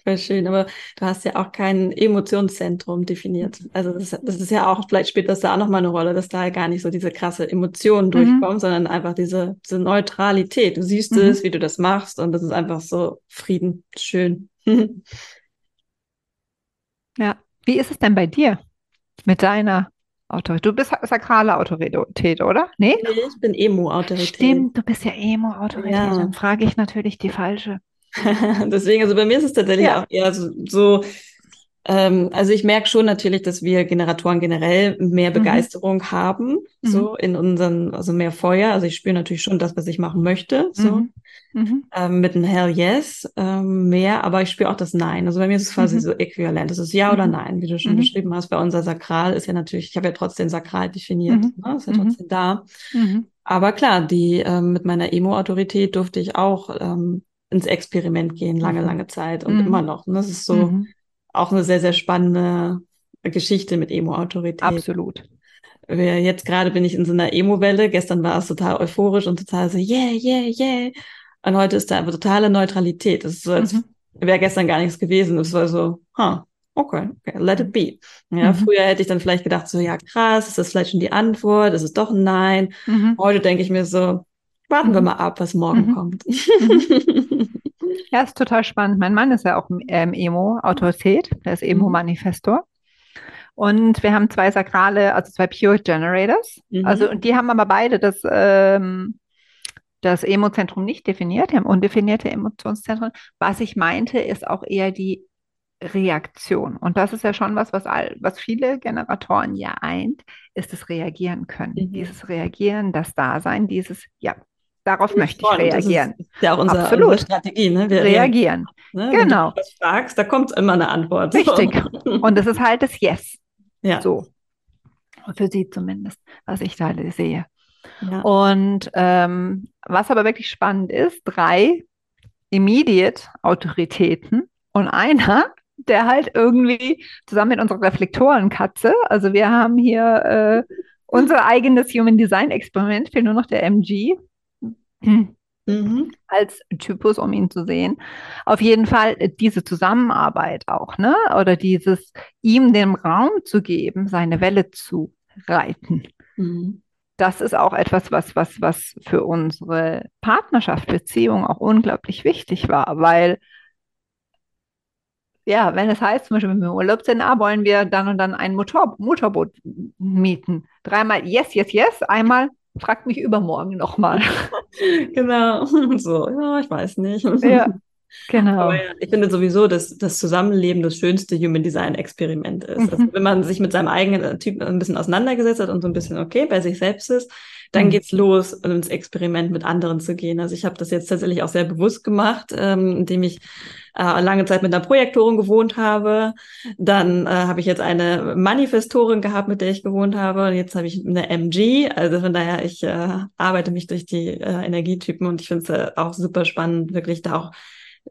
Voll schön, aber du hast ja auch kein Emotionszentrum definiert. Also das, das ist ja auch, vielleicht spielt das da auch nochmal eine Rolle, dass da gar nicht so diese krasse Emotion durchkommt, sondern einfach diese, diese Neutralität. Du siehst
Mhm.
es, wie du das machst und das ist einfach so Frieden, schön. [LAUGHS]
Ja. Wie ist es denn bei dir mit deiner Autorität? Du bist sakrale Autorität, oder? Nee?
Nee, ich bin Emo-Autorität.
Stimmt, du bist ja Emo-Autorität.
Ja.
Dann frage ich natürlich die falsche. [LAUGHS]
Deswegen, also bei mir ist es tatsächlich
Ja.
auch eher so, so ähm, also ich merke schon natürlich, dass wir Generatoren generell mehr
Mhm.
Begeisterung haben, so in unseren, also mehr Feuer. Also ich spüre natürlich schon das, was ich machen möchte, so
Mhm. Mhm.
ähm, mit einem Hell Yes ähm, mehr, aber ich spüre auch das Nein. Also bei mir ist es quasi
Mhm.
so äquivalent. Es ist Ja oder
Mhm.
Nein, wie du schon
Mhm.
beschrieben hast. Weil unser Sakral ist ja natürlich, ich habe ja trotzdem Sakral definiert,
Mhm.
ne? ist ja
Mhm.
trotzdem da.
Mhm.
Aber klar, die ähm, mit meiner Emo-Autorität durfte ich auch ähm, ins Experiment gehen, lange,
Mhm.
lange Zeit und
Mhm.
immer noch. Ne? Das ist so
Mhm.
Auch eine sehr, sehr spannende Geschichte mit Emo-Autorität.
Absolut.
Wir, jetzt gerade bin ich in so einer Emo-Welle. Gestern war es total euphorisch und total so, yeah, yeah, yeah. Und heute ist da einfach totale Neutralität. Es ist so, als
Mhm.
wäre gestern gar nichts gewesen. Es war so, huh, okay, okay, let it be. Ja,
Mhm.
früher hätte ich dann vielleicht gedacht, so, ja, krass, ist das vielleicht schon die Antwort? Ist es doch ein Nein?
Mhm.
Heute denke ich mir so, warten wir
Mhm.
mal ab, was morgen
Mhm.
kommt. [LAUGHS]
Ja, ist total spannend. Mein Mann ist ja auch ähm, Emo-Autorität, der ist
Mhm.
Emo-Manifestor. Und wir haben zwei Sakrale, also zwei Pure Generators.
Mhm.
Also, und die haben aber beide das, ähm, das Emozentrum nicht definiert, die haben undefinierte Emotionszentren. Was ich meinte, ist auch eher die Reaktion. Und das ist ja schon was, was, all, was viele Generatoren ja eint, ist das Reagieren können.
Mhm.
Dieses Reagieren, das Dasein, dieses, ja, darauf möchte ich.
Und das
reagieren.
ist ja auch unser,
Absolut.
unsere Strategie, ne? Wir
Reagieren.
Ne? Wenn
Genau.
du was fragst, da kommt immer eine Antwort.
Richtig. [LAUGHS] Und es ist halt das Yes.
ja.
So. Für sie zumindest, was ich da sehe.
ja.
Und ähm, was aber wirklich spannend ist, drei Immediate Autoritäten und einer, der halt irgendwie zusammen mit unserer Reflektorenkatze, also wir haben hier äh, unser eigenes Human Design Experiment, fehlt nur noch der MG
Mhm.
als Typus, um ihn zu sehen. Auf jeden Fall äh, diese Zusammenarbeit auch, ne? Oder dieses ihm den Raum zu geben, seine Welle zu reiten.
Mhm.
Das ist auch etwas, was, was, was für unsere Partnerschaft, Beziehung auch unglaublich wichtig war, weil ja, wenn es heißt, zum Beispiel, wenn wir im Urlaub sind, ah, wollen wir dann und dann ein Motor, Motorboot mieten. Dreimal yes, yes, yes, einmal fragt mich übermorgen nochmal. [LAUGHS]
Genau. [LAUGHS] So, ja, ich weiß nicht.
Ja, [LAUGHS] genau.
Aber ja, ich finde sowieso, dass das Zusammenleben das schönste Human Design Experiment ist. Also,
Mhm.
wenn man sich mit seinem eigenen Typ ein bisschen auseinandergesetzt hat und so ein bisschen okay bei sich selbst ist, dann
Mhm.
geht's los, ins Experiment mit anderen zu gehen. Also ich habe das jetzt tatsächlich auch sehr bewusst gemacht, ähm, indem ich äh, lange Zeit mit einer Projektorin gewohnt habe. Dann äh, habe ich jetzt eine Manifestorin gehabt, mit der ich gewohnt habe. Und jetzt habe ich eine MG. Also von daher, ich äh, arbeite mich durch die äh, Energietypen und ich finde es äh, auch super spannend, wirklich da auch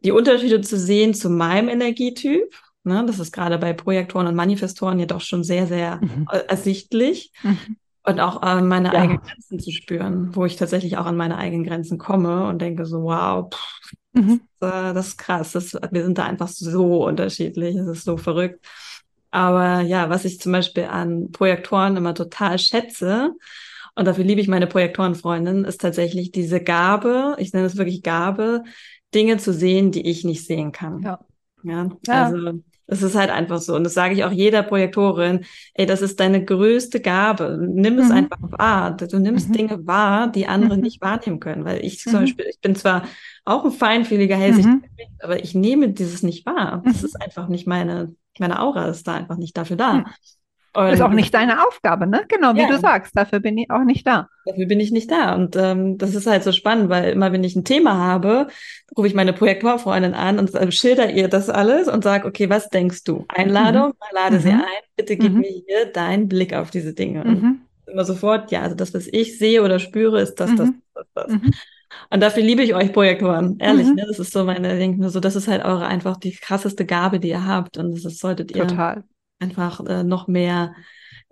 die Unterschiede zu sehen zu meinem Energietyp. Ne, das ist gerade bei Projektoren und Manifestoren ja doch schon sehr, sehr
Mhm.
äh, ersichtlich.
Mhm.
Und auch äh, meine
Ja.
eigenen Grenzen zu spüren, wo ich tatsächlich auch an meine eigenen Grenzen komme und denke so, wow, pff,
Mhm.
äh, das ist krass. Das, wir sind da einfach so unterschiedlich. Es ist so verrückt. Aber ja, was ich zum Beispiel an Projektoren immer total schätze, und dafür liebe ich meine Projektorenfreundin, ist tatsächlich diese Gabe, ich nenne es wirklich Gabe, Dinge zu sehen, die ich nicht sehen kann.
Ja.
Ja,
Ja.
also es ist halt einfach so. Und das sage ich auch jeder Projektorin, ey, das ist deine größte Gabe. Nimm es
Mhm.
einfach wahr. Du nimmst
Mhm.
Dinge wahr, die andere
Mhm.
nicht wahrnehmen können. Weil ich zum
Mhm.
Beispiel, ich bin zwar auch ein feinfühliger, hellsichtiger
Mhm.
Mensch, aber ich nehme dieses nicht wahr. Das
Mhm.
ist einfach nicht meine, meine Aura ist da einfach nicht dafür da.
Mhm.
Und
Ist auch nicht deine Aufgabe, ne? Genau, wie
Ja.
du sagst, dafür bin ich auch nicht da.
Dafür bin ich nicht da. Und ähm, das ist halt so spannend, weil immer, wenn ich ein Thema habe, rufe ich meine Projektorfreundin an und äh, schilder ihr das alles und sage, okay, was denkst du? Einladung, lade sie
Mhm.
ein, bitte gib
Mhm.
mir hier deinen Blick auf diese Dinge. Und
Mhm.
immer sofort, ja, also das, was ich sehe oder spüre, ist das, das,
Mhm.
das, das.
Mhm.
Und dafür liebe ich euch Projektoren, ehrlich,
Mhm.
ne? Das ist so meine, denke mir so, das ist halt eure einfach die krasseste Gabe, die ihr habt. Und das ist, solltet ihr
Total.
Einfach äh, noch mehr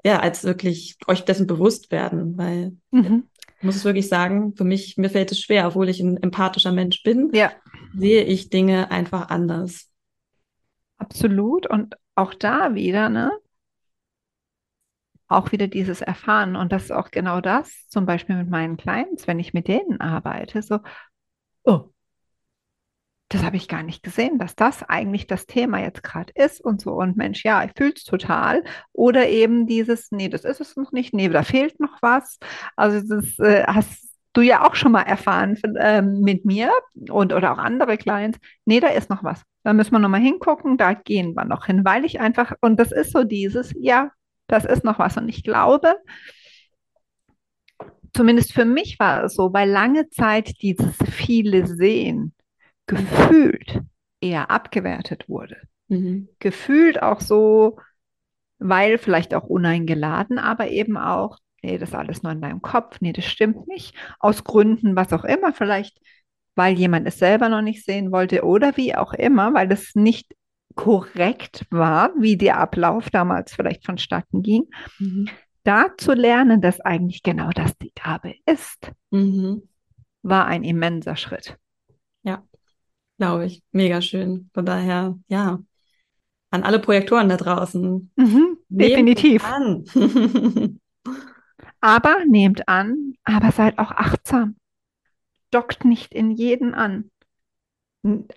ja, als wirklich euch dessen bewusst werden, weil mhm. ich muss es wirklich sagen, für mich, mir fällt es schwer, obwohl ich ein empathischer Mensch bin,
ja.
sehe ich Dinge einfach anders.
Absolut. Und auch da wieder, ne? Auch wieder dieses Erfahren. Und das ist auch genau das, zum Beispiel mit meinen Clients, wenn ich mit denen arbeite, so, oh, das habe ich gar nicht gesehen, dass das eigentlich das Thema jetzt gerade ist und so. Und Mensch, ja, ich fühle es total. Oder eben dieses, nee, das ist es noch nicht, nee, da fehlt noch was. Also das äh, hast du ja auch schon mal erfahren von, äh, mit mir und oder auch andere Clients. Nee, da ist noch was. Da müssen wir noch mal hingucken, da gehen wir noch hin, weil ich einfach, und das ist so dieses, ja, das ist noch was. Und ich glaube, zumindest für mich war es so, weil lange Zeit dieses viele Sehen, gefühlt eher abgewertet wurde. Mhm. Gefühlt auch so, weil vielleicht auch uneingeladen, aber eben auch, nee, das ist alles nur in deinem Kopf, nee, das stimmt nicht. Aus Gründen, was auch immer, vielleicht weil jemand es selber noch nicht sehen wollte oder wie auch immer, weil es nicht korrekt war, wie der Ablauf damals vielleicht vonstatten ging, mhm. da zu lernen, dass eigentlich genau das die Gabe ist, mhm. war ein immenser Schritt.
Ja glaube ich. Mega schön. Von daher, ja, an alle Projektoren da draußen.
Mhm, definitiv. [LAUGHS] Aber nehmt an, aber seid auch achtsam. Dockt nicht in jeden an.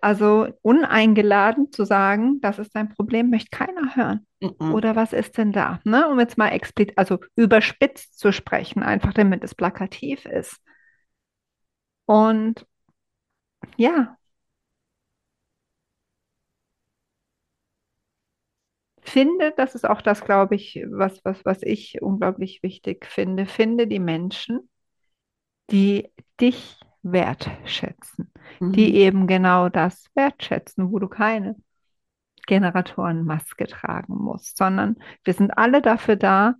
Also uneingeladen zu sagen, das ist dein Problem, möchte keiner hören. Mhm. Oder was ist denn da? Ne? Um jetzt mal explizit, also überspitzt zu sprechen, einfach damit es plakativ ist. Und ja, finde, das ist auch das, glaube ich, was, was, was ich unglaublich wichtig finde, finde die Menschen, die dich wertschätzen, mhm. die eben genau das wertschätzen, wo du keine Generatorenmaske tragen musst, sondern wir sind alle dafür da,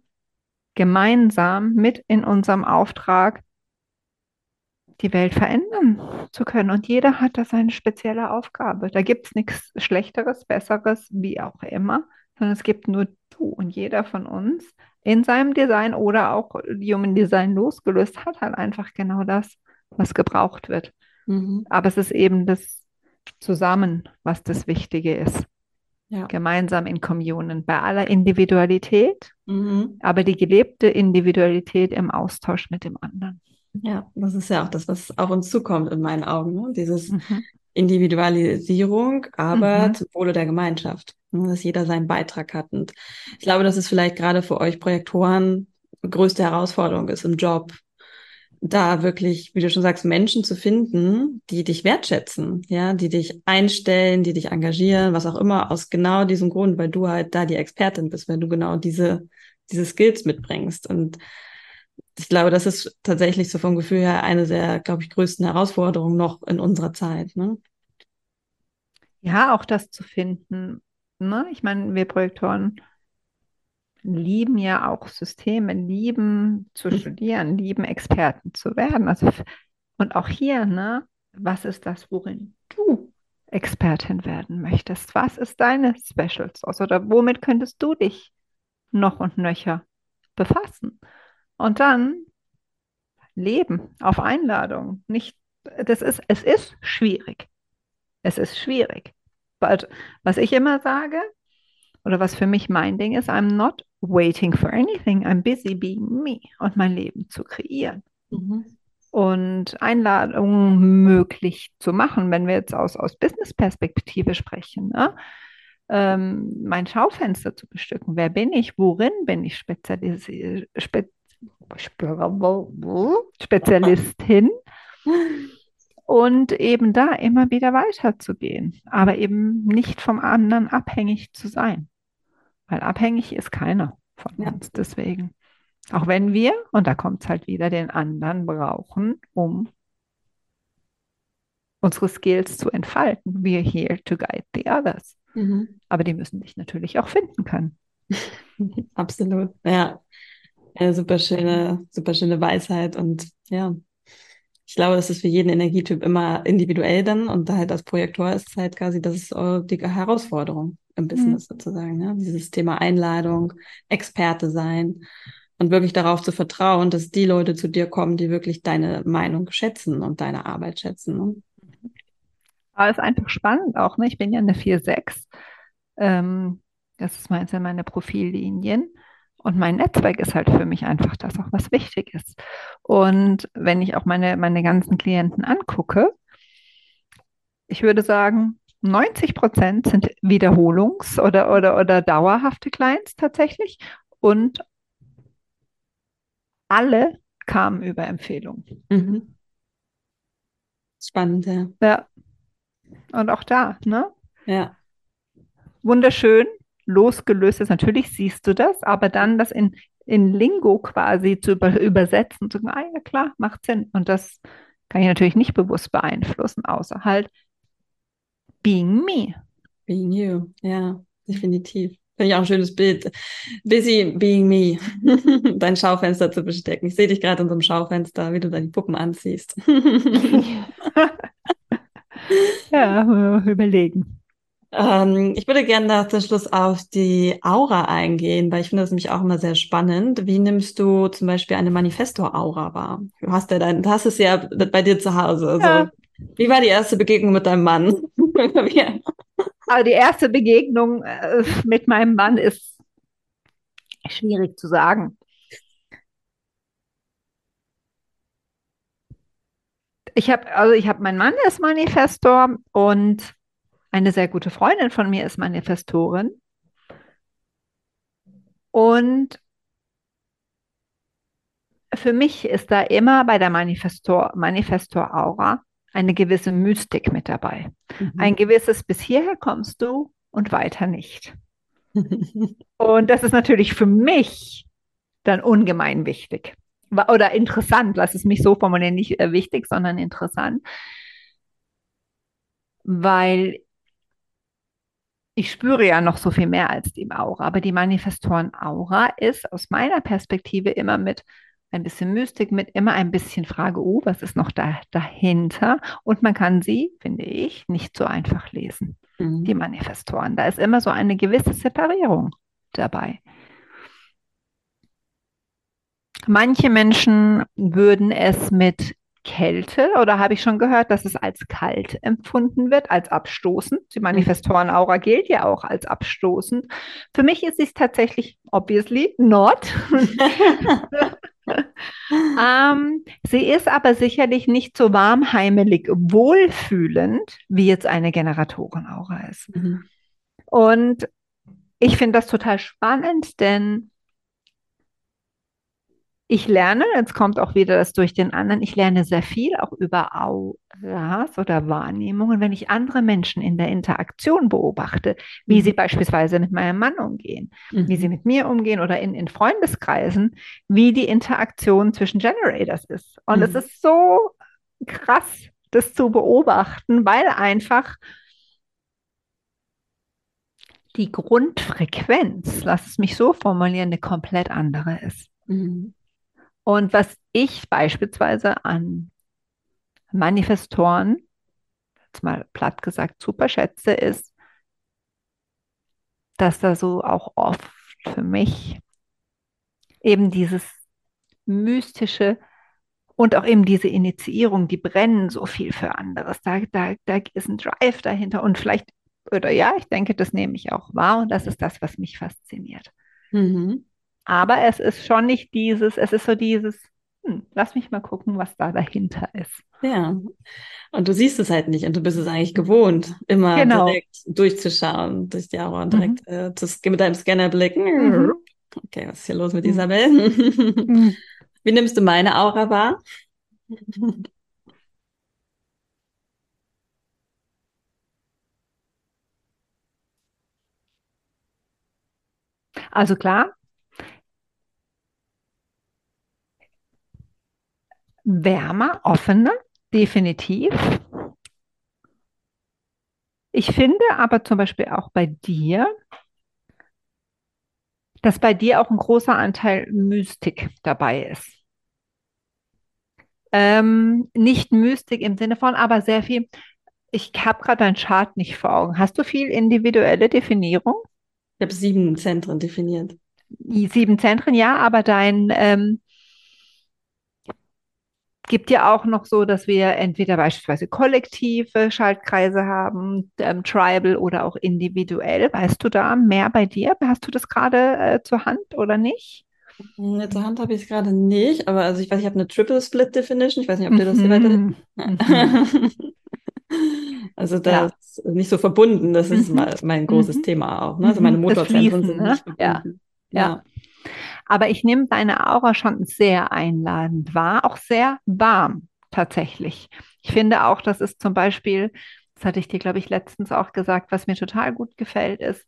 gemeinsam mit in unserem Auftrag die Welt verändern zu können. Und jeder hat da seine spezielle Aufgabe. Da gibt es nichts Schlechteres, Besseres, wie auch immer sondern es gibt nur du und jeder von uns in seinem Design oder auch Human Design losgelöst hat halt einfach genau das, was gebraucht wird. Mhm. Aber es ist eben das Zusammen, was das Wichtige ist. Ja. Gemeinsam in Kommunen, bei aller Individualität, mhm. aber die gelebte Individualität im Austausch mit dem anderen.
Ja, das ist ja auch das, was auf uns zukommt in meinen Augen. Ne? Dieses mhm. Individualisierung, aber mhm. zum Wohle der Gemeinschaft, ne, dass jeder seinen Beitrag hat. Und ich glaube, dass es vielleicht gerade für euch Projektoren größte Herausforderung ist im Job, da wirklich, wie du schon sagst, Menschen zu finden, die dich wertschätzen, ja, die dich einstellen, die dich engagieren, was auch immer, aus genau diesem Grund, weil du halt da die Expertin bist, weil du genau diese, diese Skills mitbringst. Und ich glaube, das ist tatsächlich so vom Gefühl her eine der, glaube ich, größten Herausforderungen noch in unserer Zeit. Ne?
Ja, auch das zu finden. Ne? Ich meine, wir Projektoren lieben ja auch Systeme, lieben zu mhm. studieren, lieben Experten zu werden. Also, und auch hier, ne, was ist das, worin du Expertin werden möchtest? Was ist deine Special Sauce oder womit könntest du dich noch und nöcher befassen? Und dann leben auf Einladung. Nicht, das ist, es ist schwierig. Es ist schwierig. But, was ich immer sage, oder was für mich mein Ding ist, I'm not waiting for anything. I'm busy being me und mein Leben zu kreieren. Mhm. Und Einladungen möglich zu machen, wenn wir jetzt aus, aus Business-Perspektive sprechen. Ne? Ähm, mein Schaufenster zu bestücken. Wer bin ich? Worin bin ich spezialisiert? Spe Spezialistin und eben da immer wieder weiterzugehen, aber eben nicht vom anderen abhängig zu sein, weil abhängig ist keiner von ja. uns. Deswegen, auch wenn wir, und da kommt es halt wieder, den anderen brauchen, um unsere Skills zu entfalten. We're here to guide the others. Mhm. Aber die müssen dich natürlich auch finden können. [LAUGHS]
Absolut, ja. Eine super schöne, super schöne Weisheit und ja, ich glaube, das ist für jeden Energietyp immer individuell dann und da halt als Projektor ist es halt quasi, das ist die Herausforderung. im Business mhm. sozusagen. Ne? Dieses Thema Einladung, Experte sein und wirklich darauf zu vertrauen, dass die Leute zu dir kommen, die wirklich deine Meinung schätzen und deine Arbeit schätzen. Ne?
Aber es ist einfach spannend auch. Ne? Ich bin ja eine 4-6. Ähm, das ist meins in meine Profillinien. Und mein Netzwerk ist halt für mich einfach das auch, was wichtig ist. Und wenn ich auch meine, meine ganzen Klienten angucke, ich würde sagen, 90 Prozent sind Wiederholungs- oder, oder, oder dauerhafte Clients tatsächlich. Und alle kamen über Empfehlungen. Mhm.
Spannend, ja.
Ja. Und auch da, ne?
Ja.
Wunderschön, losgelöst ist. Natürlich siehst du das, aber dann das in, in Lingo quasi zu über, übersetzen, zu sagen, ah ja klar, macht Sinn. Und das kann ich natürlich nicht bewusst beeinflussen, außer halt being me.
Being you, ja, definitiv. Finde ich auch ein schönes Bild. Busy being me. [LAUGHS] Dein Schaufenster zu bestecken. Ich sehe dich gerade in so einem Schaufenster, wie du deine Puppen anziehst. [LAUGHS] [LAUGHS]
ja, überlegen.
Ähm, ich würde gerne nach zum Schluss auf die Aura eingehen, weil ich finde das nämlich auch immer sehr spannend. Wie nimmst du zum Beispiel eine Manifestor-Aura wahr? Du hast ja dein, hast es ja bei dir zu Hause. Also, ja. Wie war die erste Begegnung mit deinem Mann? [LAUGHS]
also die erste Begegnung äh, mit meinem Mann ist schwierig zu sagen. Ich habe, also ich habe, mein Mann ist Manifestor und eine sehr gute Freundin von mir ist Manifestorin. Und für mich ist da immer bei der Manifestor, Manifestor Aura eine gewisse Mystik mit dabei. Mhm. Ein gewisses bis hierher kommst du und weiter nicht. [LAUGHS] und das ist natürlich für mich dann ungemein wichtig oder interessant, lass es mich so formulieren, nicht äh, wichtig, sondern interessant, weil ich spüre ja noch so viel mehr als die Aura, aber die Manifestoren-Aura ist aus meiner Perspektive immer mit ein bisschen Mystik, mit immer ein bisschen Frage, oh, was ist noch da, dahinter? Und man kann sie, finde ich, nicht so einfach lesen, mhm. die Manifestoren. Da ist immer so eine gewisse Separierung dabei. Manche Menschen würden es mit Kälte oder habe ich schon gehört, dass es als kalt empfunden wird, als abstoßend. Die mhm. Manifestoren-Aura gilt ja auch als abstoßend. Für mich ist es tatsächlich, obviously, not. [LAUGHS] ähm, sie ist aber sicherlich nicht so warmheimelig, wohlfühlend, wie jetzt eine Generatoren-Aura ist. Mhm. Und ich finde das total spannend, denn ich lerne, jetzt kommt auch wieder das durch den anderen, ich lerne sehr viel auch über Auras oder Wahrnehmungen, wenn ich andere Menschen in der Interaktion beobachte, wie mhm. sie beispielsweise mit meinem Mann umgehen, mhm. wie sie mit mir umgehen oder in, in Freundeskreisen, wie die Interaktion zwischen Generators ist. Und mhm. es ist so krass, das zu beobachten, weil einfach die Grundfrequenz, lass es mich so formulieren, eine komplett andere ist. Mhm. Und was ich beispielsweise an Manifestoren, jetzt mal platt gesagt, super schätze, ist, dass da so auch oft für mich eben dieses mystische und auch eben diese Initiierung, die brennen so viel für anderes. Da, da, da ist ein Drive dahinter und vielleicht, oder ja, ich denke, das nehme ich auch wahr und das ist das, was mich fasziniert. Mhm. Aber es ist schon nicht dieses, es ist so dieses, hm, lass mich mal gucken, was da dahinter ist.
Ja. Und du siehst es halt nicht und du bist es eigentlich gewohnt, immer genau. direkt durchzuschauen, durch die Aura und direkt mhm. äh, zu, mit deinem Scannerblick. Mhm. Okay, was ist hier los mit mhm. Isabel? Mhm. [LAUGHS] Wie nimmst du meine Aura wahr?
Also klar, wärmer, offener, definitiv. Ich finde aber zum Beispiel auch bei dir, dass bei dir auch ein großer Anteil Mystik dabei ist. Ähm, nicht Mystik im Sinne von, aber sehr viel Ich habe gerade deinen Chart nicht vor Augen. Hast du viel individuelle Definierung?
Ich habe sieben Zentren definiert.
Sieben Zentren, ja, aber dein ähm, gibt ja auch noch so, dass wir entweder beispielsweise kollektive Schaltkreise haben, ähm, tribal oder auch individuell. Weißt du da mehr bei dir? Hast du das gerade äh, zur Hand oder nicht?
Hm, zur Hand habe ich es gerade nicht, aber also ich weiß, ich habe eine Triple Split Definition. Ich weiß nicht, ob dir das hier weiterhilft. Mhm. [LAUGHS] Also das ja. ist nicht so verbunden, das ist mhm. mein großes mhm. Thema auch. Ne? Also meine. Motorzentren sind ne? nicht verbunden.
Ja. ja. ja. Aber ich nehme deine Aura schon sehr einladend wahr, auch sehr warm tatsächlich. Ich finde auch, das ist zum Beispiel, das hatte ich dir, glaube ich, letztens auch gesagt, was mir total gut gefällt, ist,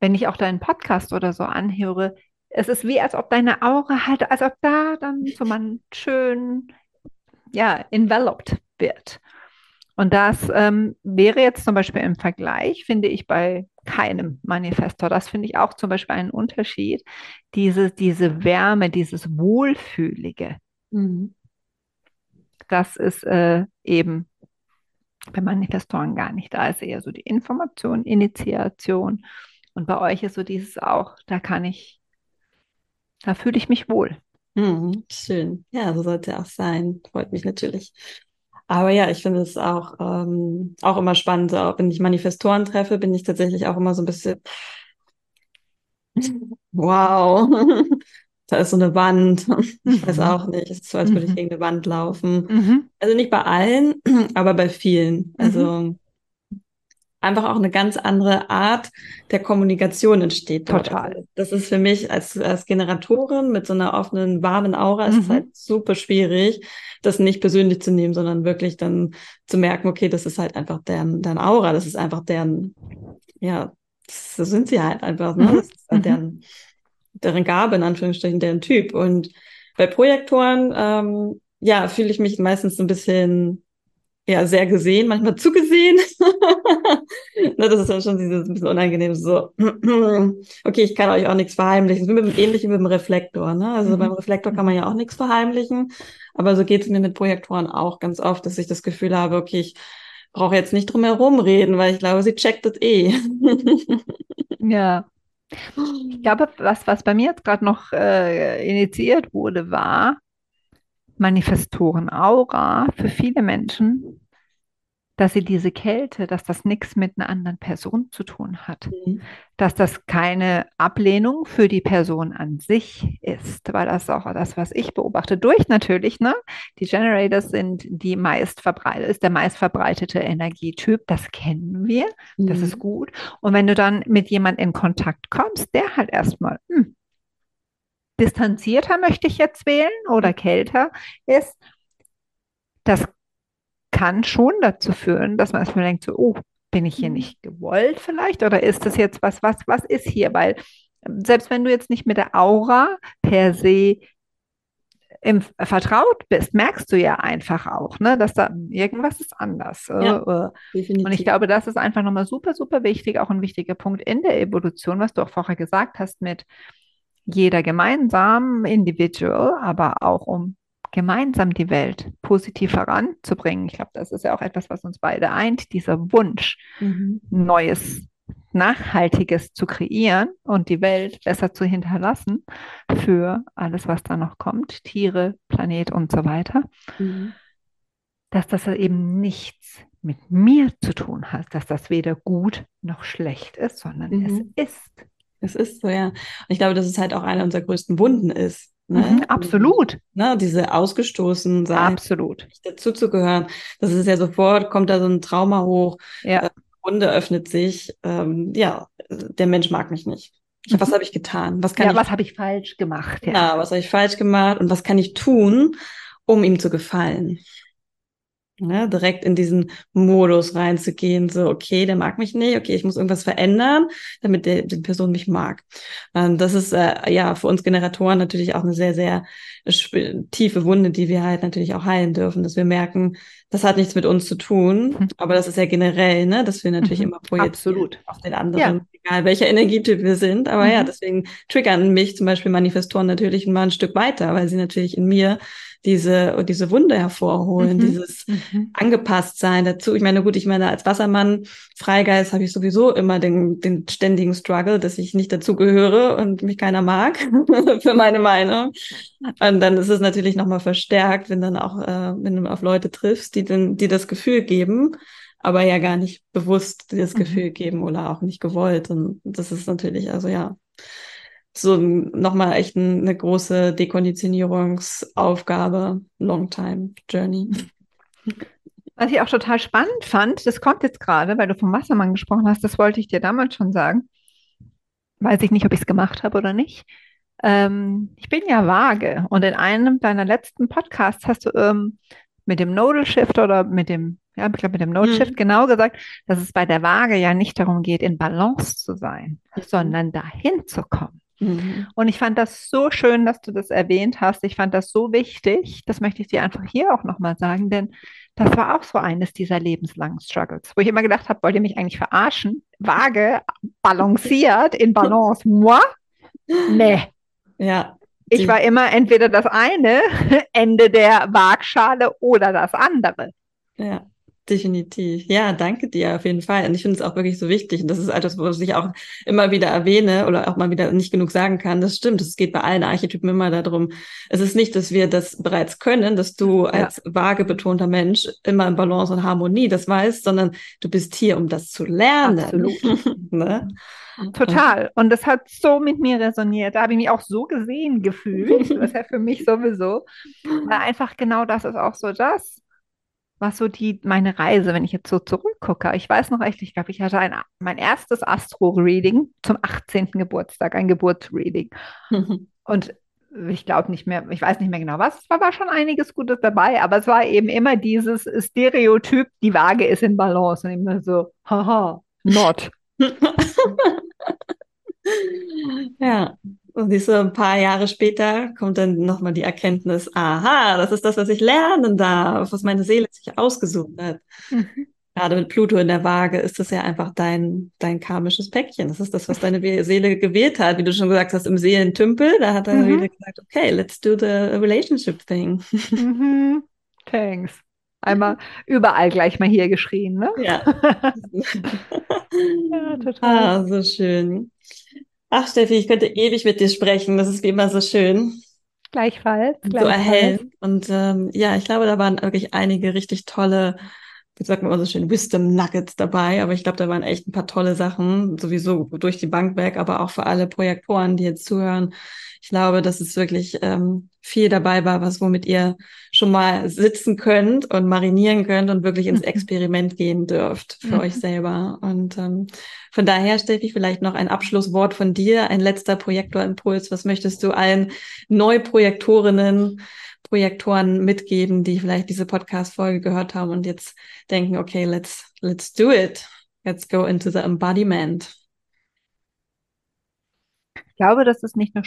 wenn ich auch deinen Podcast oder so anhöre, es ist wie, als ob deine Aura halt, als ob da dann so man schön, ja, enveloped wird. Und das ähm, wäre jetzt zum Beispiel im Vergleich, finde ich, bei keinem Manifestor. Das finde ich auch zum Beispiel einen Unterschied. Diese, diese Wärme, dieses Wohlfühlige. Mhm. Das ist äh, eben bei Manifestoren gar nicht. Da ist eher so die Information, Initiation. Und bei euch ist so dieses auch, da kann ich, da fühle ich mich wohl.
Mhm, schön. Ja, so sollte es auch sein. Freut mich natürlich. Aber ja, ich finde es auch, ähm, auch immer spannend. So, wenn ich Manifestoren treffe, bin ich tatsächlich auch immer so ein bisschen, wow, [LAUGHS] da ist so eine Wand. Ich weiß mhm. auch nicht. Es ist so, als würde ich mhm. gegen eine Wand laufen. Mhm. Also nicht bei allen, [CLEARS THROAT] aber bei vielen. Also einfach auch eine ganz andere Art der Kommunikation entsteht.
Dort. Total.
Also das ist für mich als, als Generatorin mit so einer offenen, warmen Aura, mhm. ist es halt super schwierig, das nicht persönlich zu nehmen, sondern wirklich dann zu merken, okay, das ist halt einfach deren, deren Aura, das ist einfach deren, ja, so sind sie halt einfach, ne? Mhm. Das ist halt mhm. deren, deren Gabe, in Anführungsstrichen, deren Typ. Und bei Projektoren, ähm, ja, fühle ich mich meistens so ein bisschen ja, sehr gesehen, manchmal zugesehen. [LAUGHS] [LAUGHS] ne, das ist dann schon dieses ein bisschen unangenehm, so, [CLEARS THROAT] okay, ich kann euch auch nichts verheimlichen. Das ist ähnlich wie mit dem Reflektor. Ne? Also mhm. beim Reflektor kann man ja auch nichts verheimlichen. Aber so geht es mir mit Projektoren auch ganz oft, dass ich das Gefühl habe, okay, ich brauche jetzt nicht drum herum reden, weil ich glaube, sie checkt das eh. [LAUGHS]
ja. Ich glaube, was, was bei mir jetzt gerade noch äh, initiiert wurde, war, Manifestoren Aura für viele Menschen, dass sie diese Kälte, dass das nichts mit einer anderen Person zu tun hat, mhm. dass das keine Ablehnung für die Person an sich ist, weil das auch das, was ich beobachte, durch natürlich, ne? Die Generators sind die meist verbreitet, ist der meist verbreitete Energietyp, das kennen wir, mhm. das ist gut. Und wenn du dann mit jemand in Kontakt kommst, der halt erstmal, hm, distanzierter möchte ich jetzt wählen oder mhm. kälter ist, das kann schon dazu führen, dass man erstmal denkt, so, oh, bin ich hier mhm. nicht gewollt vielleicht oder ist das jetzt was, was, was ist hier? Weil ähm, selbst wenn du jetzt nicht mit der Aura per se im, vertraut bist, merkst du ja einfach auch, ne, dass da irgendwas ist anders. Ja, äh, und ich glaube, das ist einfach nochmal super, super wichtig, auch ein wichtiger Punkt in der Evolution, was du auch vorher gesagt hast mit jeder gemeinsam, individual, aber auch um gemeinsam die Welt positiv voranzubringen. Ich glaube, das ist ja auch etwas, was uns beide eint, dieser Wunsch, mhm. Neues, Nachhaltiges zu kreieren und die Welt besser zu hinterlassen für alles, was da noch kommt, Tiere, Planet und so weiter. Mhm. Dass das eben nichts mit mir zu tun hat, dass das weder gut noch schlecht ist, sondern mhm. es ist.
Es ist so, ja. Und ich glaube, dass es halt auch einer unserer größten Wunden ist.
Ne? Mhm, absolut.
Ne, diese ausgestoßen sein.
Absolut.
Nicht dazuzugehören. Das ist ja sofort, kommt da so ein Trauma hoch. Ja. Äh, Wunde öffnet sich. Ähm, ja, der Mensch mag mich nicht. Mhm. Was habe ich getan?
Was kann ja, ich, was habe ich falsch gemacht?
Ja, ja was habe ich falsch gemacht und was kann ich tun, um ihm zu gefallen? Ne, direkt in diesen Modus reinzugehen, so, okay, der mag mich nicht, okay, ich muss irgendwas verändern, damit der, die Person mich mag. Ähm, das ist äh, ja für uns Generatoren natürlich auch eine sehr, sehr tiefe Wunde, die wir halt natürlich auch heilen dürfen, dass wir merken, das hat nichts mit uns zu tun, mhm. aber das ist ja generell, ne, dass wir natürlich mhm. immer projizieren
Absolut.
auf den anderen, ja. egal welcher Energietyp wir sind. Aber mhm. ja, deswegen triggern mich zum Beispiel Manifestoren natürlich mal ein Stück weiter, weil sie natürlich in mir diese, diese Wunder hervorholen, mhm. dieses mhm. angepasst sein dazu. Ich meine, gut, ich meine, als Wassermann, Freigeist habe ich sowieso immer den, den ständigen Struggle, dass ich nicht dazugehöre und mich keiner mag [LAUGHS] für meine Meinung. Und dann ist es natürlich nochmal verstärkt, wenn dann auch, äh, wenn du auf Leute triffst, die, den, die das Gefühl geben, aber ja gar nicht bewusst das mhm. Gefühl geben oder auch nicht gewollt. Und das ist natürlich, also ja, so nochmal echt eine große Dekonditionierungsaufgabe, Long Time Journey. [LAUGHS]
Was ich auch total spannend fand, das kommt jetzt gerade, weil du vom Wassermann gesprochen hast, das wollte ich dir damals schon sagen. Weiß ich nicht, ob ich es gemacht habe oder nicht. Ähm, ich bin ja vage und in einem deiner letzten Podcasts hast du ähm, mit dem Nodal Shift oder mit dem, ja, ich glaube mit dem Nodal mhm. Shift mhm. genau gesagt, dass es bei der Waage ja nicht darum geht, in Balance zu sein, mhm. sondern dahin zu kommen. Mhm. Und ich fand das so schön, dass du das erwähnt hast. Ich fand das so wichtig. Das möchte ich dir einfach hier auch nochmal sagen, denn das war auch so eines dieser lebenslangen Struggles, wo ich immer gedacht habe, wollt ihr mich eigentlich verarschen? Waage, balanciert, in Balance, [LAUGHS] moi? Nee.
Ja.
Ich war immer entweder das eine [LAUGHS] Ende der Waagschale oder das andere.
Ja. Definitiv. Ja, danke dir auf jeden Fall. Und ich finde es auch wirklich so wichtig. Und das ist etwas, wo ich auch immer wieder erwähne oder auch mal wieder nicht genug sagen kann. Das stimmt. Es geht bei allen Archetypen immer darum. Es ist nicht, dass wir das bereits können, dass du als ja. vage betonter Mensch immer in Balance und Harmonie das weißt, sondern du bist hier, um das zu lernen.
Absolut. [LAUGHS] ne? Total. Und das hat so mit mir resoniert. Da habe ich mich auch so gesehen gefühlt. Das ist ja für mich sowieso. Weil einfach genau das ist auch so das was so die, meine Reise, wenn ich jetzt so zurückgucke. Ich weiß noch echt, ich glaube, ich hatte ein, mein erstes Astro-Reading zum 18. Geburtstag, ein Geburtsreading. [LAUGHS] Und ich glaube nicht mehr, ich weiß nicht mehr genau was, es war, war schon einiges Gutes dabei, aber es war eben immer dieses Stereotyp, die Waage ist in Balance und immer so, haha, not. [LAUGHS]
ja, und siehst du, ein paar Jahre später kommt dann nochmal die Erkenntnis, aha, das ist das, was ich lernen darf, was meine Seele sich ausgesucht hat. Mhm. Gerade mit Pluto in der Waage ist das ja einfach dein, dein karmisches Päckchen. Das ist das, was deine Seele gewählt hat. Wie du schon gesagt hast, im Seelentümpel, da hat deine mhm. Seele gesagt, okay, let's do the relationship thing.
Mhm. Thanks. Einmal überall gleich mal hier geschrien, ne?
Ja. [LAUGHS] ja, total. Ah, so schön. Ach, Steffi, ich könnte ewig mit dir sprechen. Das ist wie immer so schön.
Gleichfalls.
So erhellend. Und ähm, ja, ich glaube, da waren wirklich einige richtig tolle, wie sagt man immer so schön, Wisdom Nuggets dabei. Aber ich glaube, da waren echt ein paar tolle Sachen, sowieso durch die Bank weg, aber auch für alle Projektoren, die jetzt zuhören ich glaube, dass es wirklich ähm, viel dabei war, was womit ihr schon mal sitzen könnt und marinieren könnt und wirklich ins mhm. Experiment gehen dürft für mhm. euch selber. Und ähm, von daher, Steffi, vielleicht noch ein Abschlusswort von dir, ein letzter Projektorimpuls. Was möchtest du allen Neuprojektorinnen, Projektoren mitgeben, die vielleicht diese Podcast-Folge gehört haben und jetzt denken, okay, let's, let's do it. Let's go into the embodiment.
Ich glaube, das ist nicht nur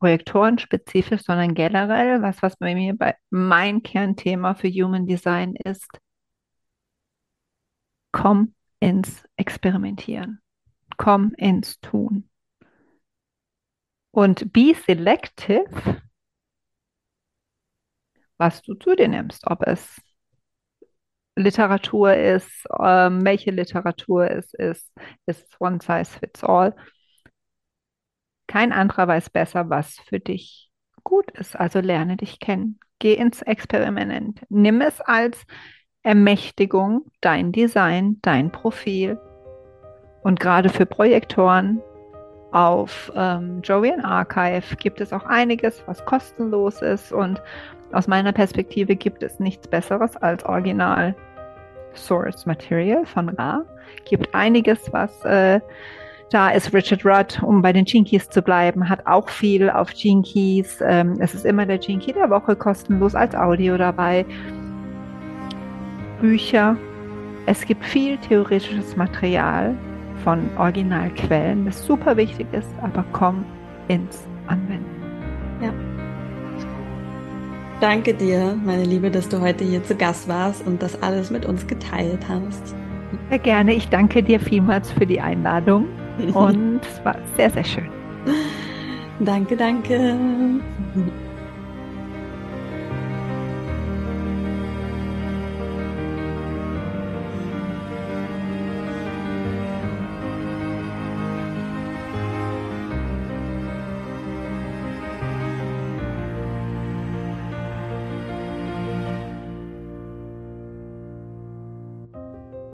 projektorenspezifisch, sondern generell, was, was bei mir bei mein Kernthema für Human Design ist, komm ins Experimentieren, komm ins Tun. Und be selective, was du zu dir nimmst, ob es Literatur ist, ähm, welche Literatur es ist, ist one size fits all. Kein anderer weiß besser, was für dich gut ist. Also lerne dich kennen. Geh ins Experiment. Nimm es als Ermächtigung, dein Design, dein Profil. Und gerade für Projektoren auf ähm, Jovian Archive gibt es auch einiges, was kostenlos ist. Und aus meiner Perspektive gibt es nichts Besseres als Original Source Material von Ra. Gibt einiges, was äh, da ist Richard Rudd, um bei den Jinkies zu bleiben, hat auch viel auf Jinkies. Ähm, es ist immer der Jinky der Woche kostenlos als Audio dabei. Bücher. Es gibt viel theoretisches Material von Originalquellen, das super wichtig ist, aber komm ins Anwenden.
Ja. Danke dir, meine Liebe, dass du heute hier zu Gast warst und das alles mit uns geteilt hast.
Sehr gerne. Ich danke dir vielmals für die Einladung. Und es war sehr, sehr schön.
Danke, danke.